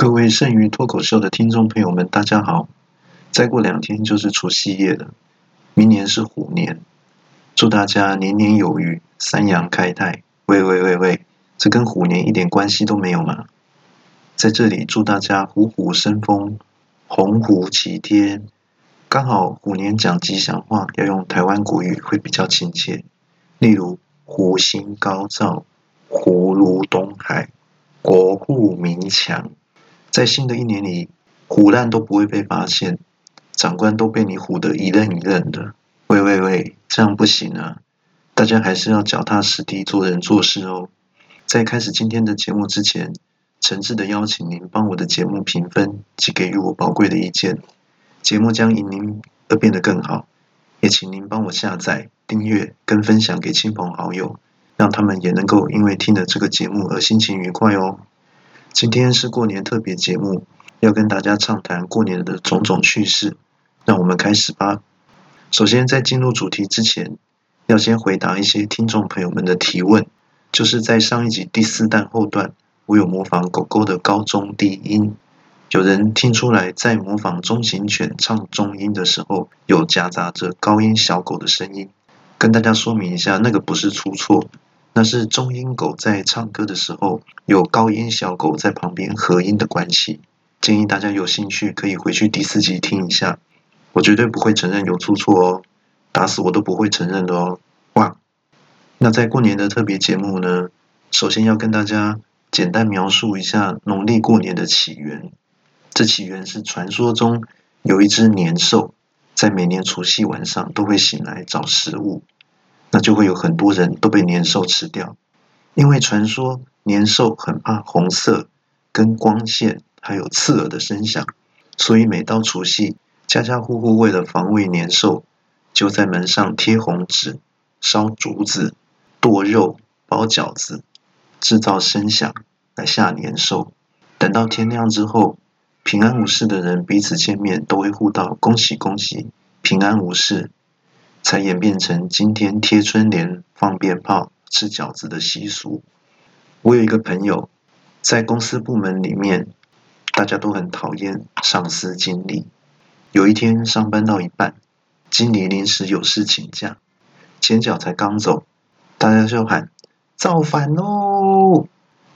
各位剩余脱口秀的听众朋友们，大家好！再过两天就是除夕夜了，明年是虎年，祝大家年年有余，三阳开泰。喂喂喂喂，这跟虎年一点关系都没有吗？在这里祝大家虎虎生风，鸿鹄齐天。刚好虎年讲吉祥话要用台湾国语会比较亲切，例如虎星高照，虎如东海，国富民强。在新的一年里，虎烂都不会被发现，长官都被你唬得一愣一愣的。喂喂喂，这样不行啊！大家还是要脚踏实地做人做事哦。在开始今天的节目之前，诚挚的邀请您帮我的节目评分及给予我宝贵的意见，节目将因您而变得更好。也请您帮我下载、订阅跟分享给亲朋好友，让他们也能够因为听了这个节目而心情愉快哦。今天是过年特别节目，要跟大家畅谈过年的种种趣事。让我们开始吧。首先，在进入主题之前，要先回答一些听众朋友们的提问。就是在上一集第四弹后段，我有模仿狗狗的高中低音，有人听出来，在模仿中型犬唱中音的时候，有夹杂着高音小狗的声音。跟大家说明一下，那个不是出错。那是中音狗在唱歌的时候，有高音小狗在旁边合音的关系。建议大家有兴趣可以回去第四集听一下。我绝对不会承认有出错哦，打死我都不会承认的哦。哇！那在过年的特别节目呢，首先要跟大家简单描述一下农历过年的起源。这起源是传说中有一只年兽，在每年除夕晚上都会醒来找食物。那就会有很多人都被年兽吃掉，因为传说年兽很怕红色、跟光线还有刺耳的声响，所以每到除夕，家家户户为了防卫年兽，就在门上贴红纸、烧竹子、剁肉、包饺子，制造声响来吓年兽。等到天亮之后，平安无事的人彼此见面都会互道恭喜恭喜，平安无事。才演变成今天贴春联、放鞭炮、吃饺子的习俗。我有一个朋友，在公司部门里面，大家都很讨厌上司经理。有一天上班到一半，经理临时有事请假，前脚才刚走，大家就喊造反喽！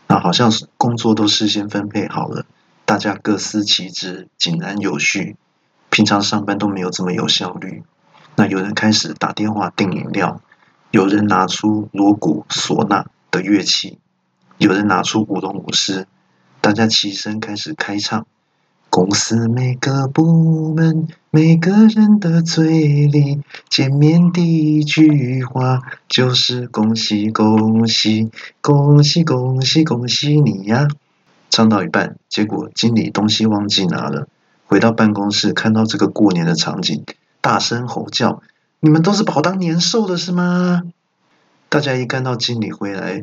那好像是工作都事先分配好了，大家各司其职，井然有序。平常上班都没有这么有效率。那有人开始打电话订饮料，有人拿出锣鼓、唢呐的乐器，有人拿出舞龙舞狮，大家齐声开始开唱。公司每个部门每个人的嘴里，见面第一句话就是恭喜恭喜恭喜恭喜恭喜你呀！唱到一半，结果经理东西忘记拿了，回到办公室看到这个过年的场景。大声吼叫！你们都是跑当年兽的是吗？大家一看到经理回来，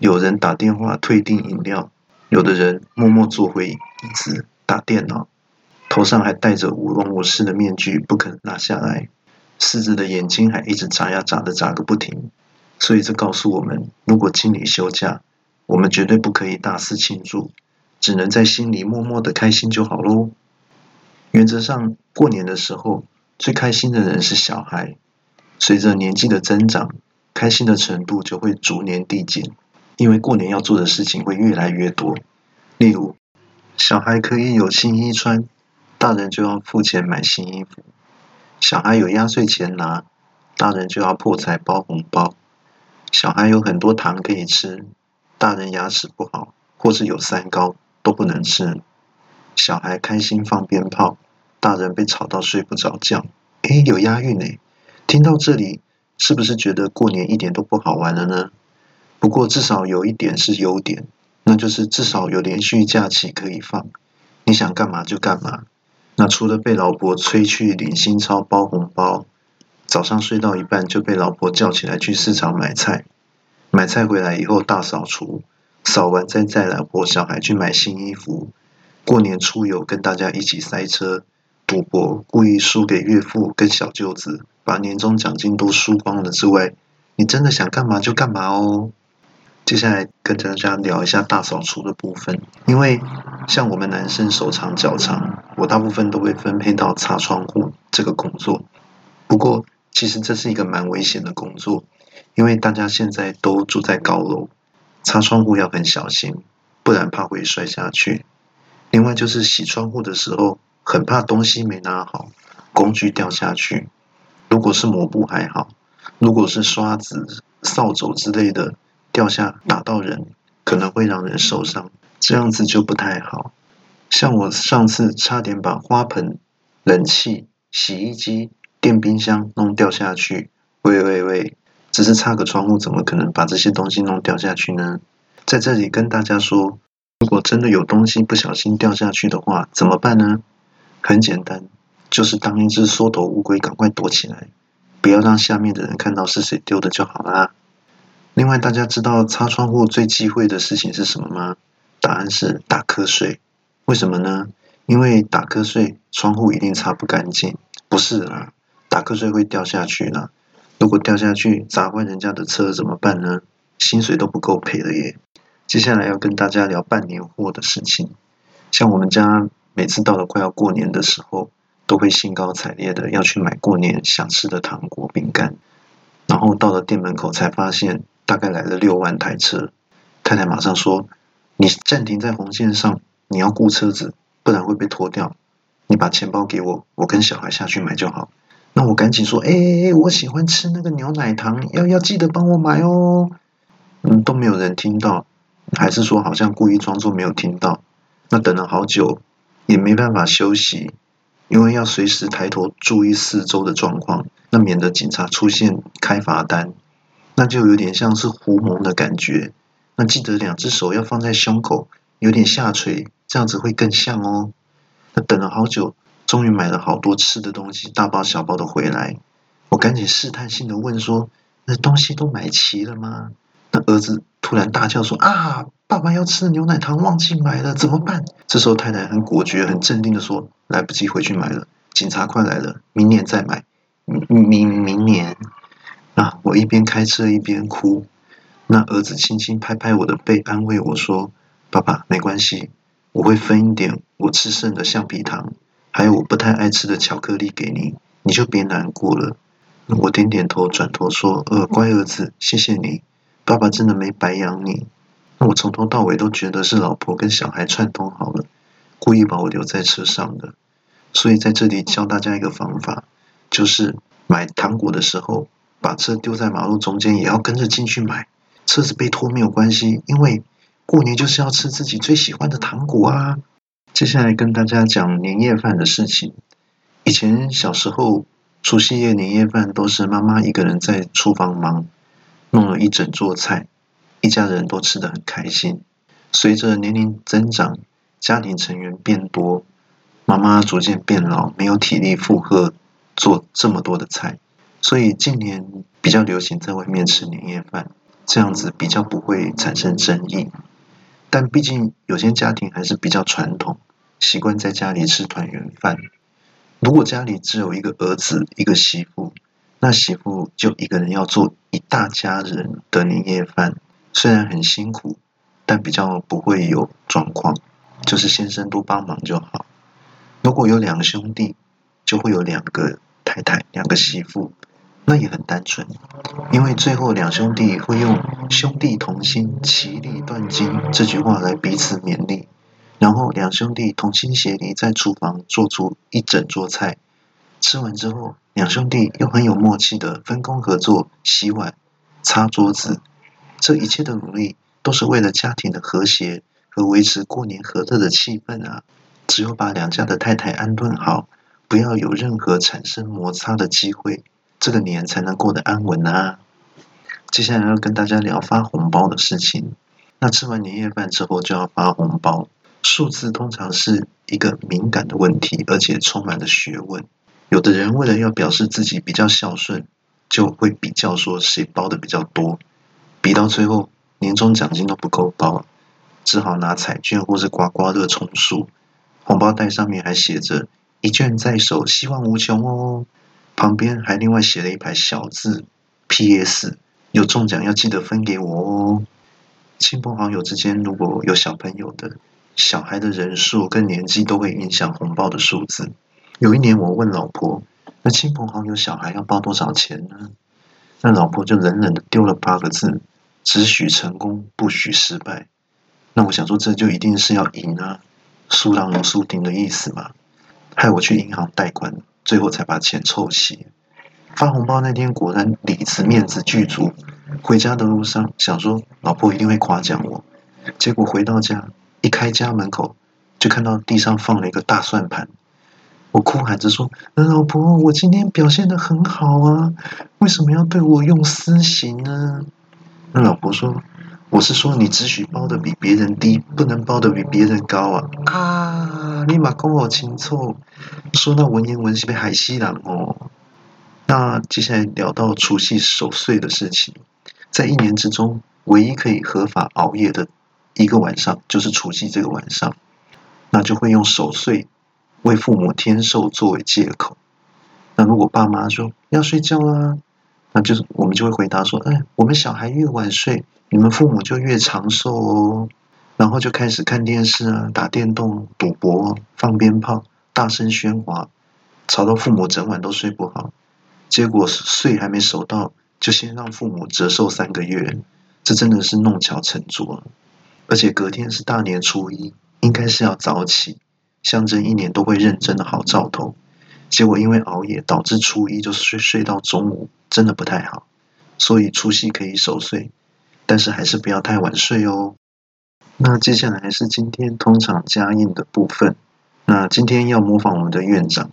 有人打电话退订饮料，有的人默默坐回椅子打电脑，头上还戴着舞龙舞狮的面具不肯拿下来，狮子的眼睛还一直眨呀眨的眨个不停。所以这告诉我们，如果经理休假，我们绝对不可以大肆庆祝，只能在心里默默的开心就好喽。原则上，过年的时候。最开心的人是小孩，随着年纪的增长，开心的程度就会逐年递减，因为过年要做的事情会越来越多。例如，小孩可以有新衣穿，大人就要付钱买新衣服；小孩有压岁钱拿，大人就要破财包红包；小孩有很多糖可以吃，大人牙齿不好或是有三高都不能吃。小孩开心放鞭炮。大人被吵到睡不着觉，诶，有押韵呢。听到这里，是不是觉得过年一点都不好玩了呢？不过至少有一点是优点，那就是至少有连续假期可以放，你想干嘛就干嘛。那除了被老婆催去领新钞包红包，早上睡到一半就被老婆叫起来去市场买菜，买菜回来以后大扫除，扫完再带老婆小孩去买新衣服，过年出游跟大家一起塞车。赌博故意输给岳父跟小舅子，把年终奖金都输光了之外，你真的想干嘛就干嘛哦。接下来跟大家聊一下大扫除的部分，因为像我们男生手长脚长，我大部分都会分配到擦窗户这个工作。不过，其实这是一个蛮危险的工作，因为大家现在都住在高楼，擦窗户要很小心，不然怕会摔下去。另外就是洗窗户的时候，很怕东西没拿好，工具掉下去。如果是抹布还好，如果是刷子、扫帚之类的。掉下打到人，可能会让人受伤，这样子就不太好。像我上次差点把花盆、冷气、洗衣机、电冰箱弄掉下去。喂喂喂，只是擦个窗户，怎么可能把这些东西弄掉下去呢？在这里跟大家说，如果真的有东西不小心掉下去的话，怎么办呢？很简单，就是当一只缩头乌龟，赶快躲起来，不要让下面的人看到是谁丢的就好啦。另外，大家知道擦窗户最忌讳的事情是什么吗？答案是打瞌睡。为什么呢？因为打瞌睡，窗户一定擦不干净。不是啊，打瞌睡会掉下去呢。如果掉下去砸坏人家的车怎么办呢？薪水都不够赔了耶。接下来要跟大家聊办年货的事情。像我们家每次到了快要过年的时候，都会兴高采烈的要去买过年想吃的糖果、饼干，然后到了店门口才发现。大概来了六万台车，太太马上说：“你暂停在红线上，你要雇车子，不然会被拖掉。你把钱包给我，我跟小孩下去买就好。”那我赶紧说：“哎，我喜欢吃那个牛奶糖，要要记得帮我买哦。”嗯，都没有人听到，还是说好像故意装作没有听到。那等了好久，也没办法休息，因为要随时抬头注意四周的状况，那免得警察出现开罚单。那就有点像是胡蒙的感觉。那记得两只手要放在胸口，有点下垂，这样子会更像哦。那等了好久，终于买了好多吃的东西，大包小包的回来。我赶紧试探性的问说：“那东西都买齐了吗？”那儿子突然大叫说：“啊，爸爸要吃的牛奶糖忘记买了，怎么办？”这时候太太很果决、很镇定的说：“来不及回去买了，警察快来了，明年再买。明明明年。”啊！我一边开车一边哭，那儿子轻轻拍拍我的背，安慰我说：“爸爸，没关系，我会分一点我吃剩的橡皮糖，还有我不太爱吃的巧克力给你，你就别难过了。”我点点头，转头说：“呃，乖儿子，谢谢你，爸爸真的没白养你。我从头到尾都觉得是老婆跟小孩串通好了，故意把我留在车上的。所以在这里教大家一个方法，就是买糖果的时候。”把车丢在马路中间，也要跟着进去买。车子被拖没有关系，因为过年就是要吃自己最喜欢的糖果啊。接下来跟大家讲年夜饭的事情。以前小时候，除夕夜年夜饭都是妈妈一个人在厨房忙，弄了一整桌菜，一家人都吃得很开心。随着年龄增长，家庭成员变多，妈妈逐渐变老，没有体力负荷做这么多的菜。所以近年比较流行在外面吃年夜饭，这样子比较不会产生争议。但毕竟有些家庭还是比较传统，习惯在家里吃团圆饭。如果家里只有一个儿子一个媳妇，那媳妇就一个人要做一大家人的年夜饭，虽然很辛苦，但比较不会有状况，就是先生多帮忙就好。如果有两兄弟，就会有两个太太，两个媳妇。那也很单纯，因为最后两兄弟会用“兄弟同心，其利断金”这句话来彼此勉励，然后两兄弟同心协力在厨房做出一整桌菜。吃完之后，两兄弟又很有默契的分工合作，洗碗、擦桌子。这一切的努力都是为了家庭的和谐和维持过年和乐的气氛啊！只有把两家的太太安顿好，不要有任何产生摩擦的机会。这个年才能过得安稳啊！接下来要跟大家聊发红包的事情。那吃完年夜饭之后就要发红包，数字通常是一个敏感的问题，而且充满了学问。有的人为了要表示自己比较孝顺，就会比较说谁包的比较多，比到最后年终奖金都不够包，只好拿彩券或是刮刮乐充数。红包袋上面还写着“一卷在手，希望无穷”哦。旁边还另外写了一排小字，P.S. 有中奖要记得分给我哦。亲朋好友之间如果有小朋友的，小孩的人数跟年纪都会影响红包的数字。有一年我问老婆，那亲朋好友小孩要包多少钱呢？那老婆就冷冷的丢了八个字：只许成功，不许失败。那我想说，这就一定是要赢啊，输让输定的意思嘛。害我去银行贷款，最后才把钱凑齐。发红包那天果然里子面子俱足。回家的路上想说老婆一定会夸奖我，结果回到家一开家门口就看到地上放了一个大算盘。我哭喊着说：“老婆，我今天表现的很好啊，为什么要对我用私刑呢？”那老婆说：“我是说你只许包的比别人低，不能包的比别人高啊！”啊，立马跟我清楚，说到文言文是被海西郎哦。那接下来聊到除夕守岁的事情，在一年之中唯一可以合法熬夜的一个晚上，就是除夕这个晚上，那就会用守岁。为父母添寿作为借口，那如果爸妈说要睡觉啦，那就是我们就会回答说：“哎，我们小孩越晚睡，你们父母就越长寿哦。”然后就开始看电视啊、打电动、赌博、放鞭炮、大声喧哗，吵到父母整晚都睡不好。结果睡还没守到，就先让父母折寿三个月，这真的是弄巧成拙。而且隔天是大年初一，应该是要早起。象征一年都会认真的好兆头，结果因为熬夜导致初一就睡睡到中午，真的不太好。所以除夕可以守岁，但是还是不要太晚睡哦。那接下来是今天通常加印的部分。那今天要模仿我们的院长，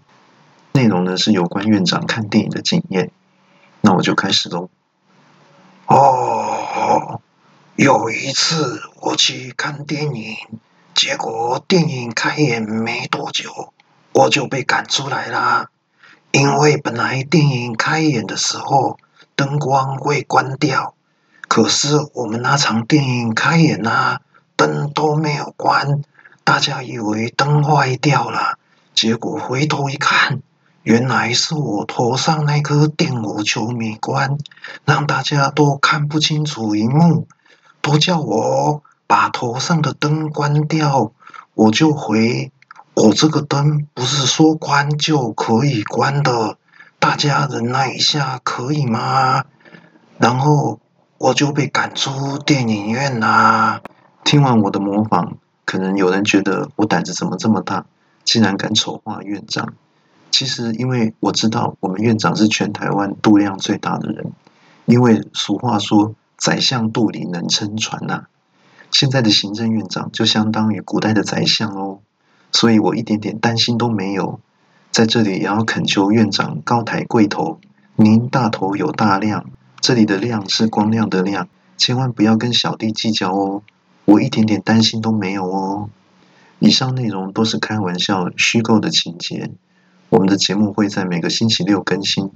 内容呢是有关院长看电影的经验。那我就开始喽。哦，有一次我去看电影。结果电影开演没多久，我就被赶出来啦。因为本来电影开演的时候灯光会关掉，可是我们那场电影开演啊，灯都没有关，大家以为灯坏掉了。结果回头一看，原来是我头上那颗电弧球没关，让大家都看不清楚荧幕，都叫我。把头上的灯关掉，我就回。我这个灯不是说关就可以关的，大家忍耐一下可以吗？然后我就被赶出电影院啦。听完我的模仿，可能有人觉得我胆子怎么这么大，竟然敢丑化院长。其实因为我知道我们院长是全台湾度量最大的人，因为俗话说“宰相肚里能撑船”呐。现在的行政院长就相当于古代的宰相哦，所以我一点点担心都没有。在这里也要恳求院长高抬贵头，您大头有大量，这里的量是光亮的亮，千万不要跟小弟计较哦。我一点点担心都没有哦。以上内容都是开玩笑、虚构的情节。我们的节目会在每个星期六更新。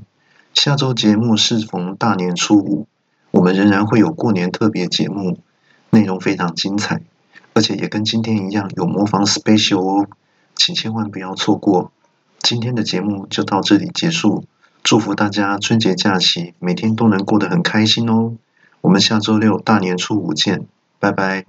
下周节目适逢大年初五，我们仍然会有过年特别节目。内容非常精彩，而且也跟今天一样有模仿 special 哦，请千万不要错过。今天的节目就到这里结束，祝福大家春节假期每天都能过得很开心哦。我们下周六大年初五见，拜拜。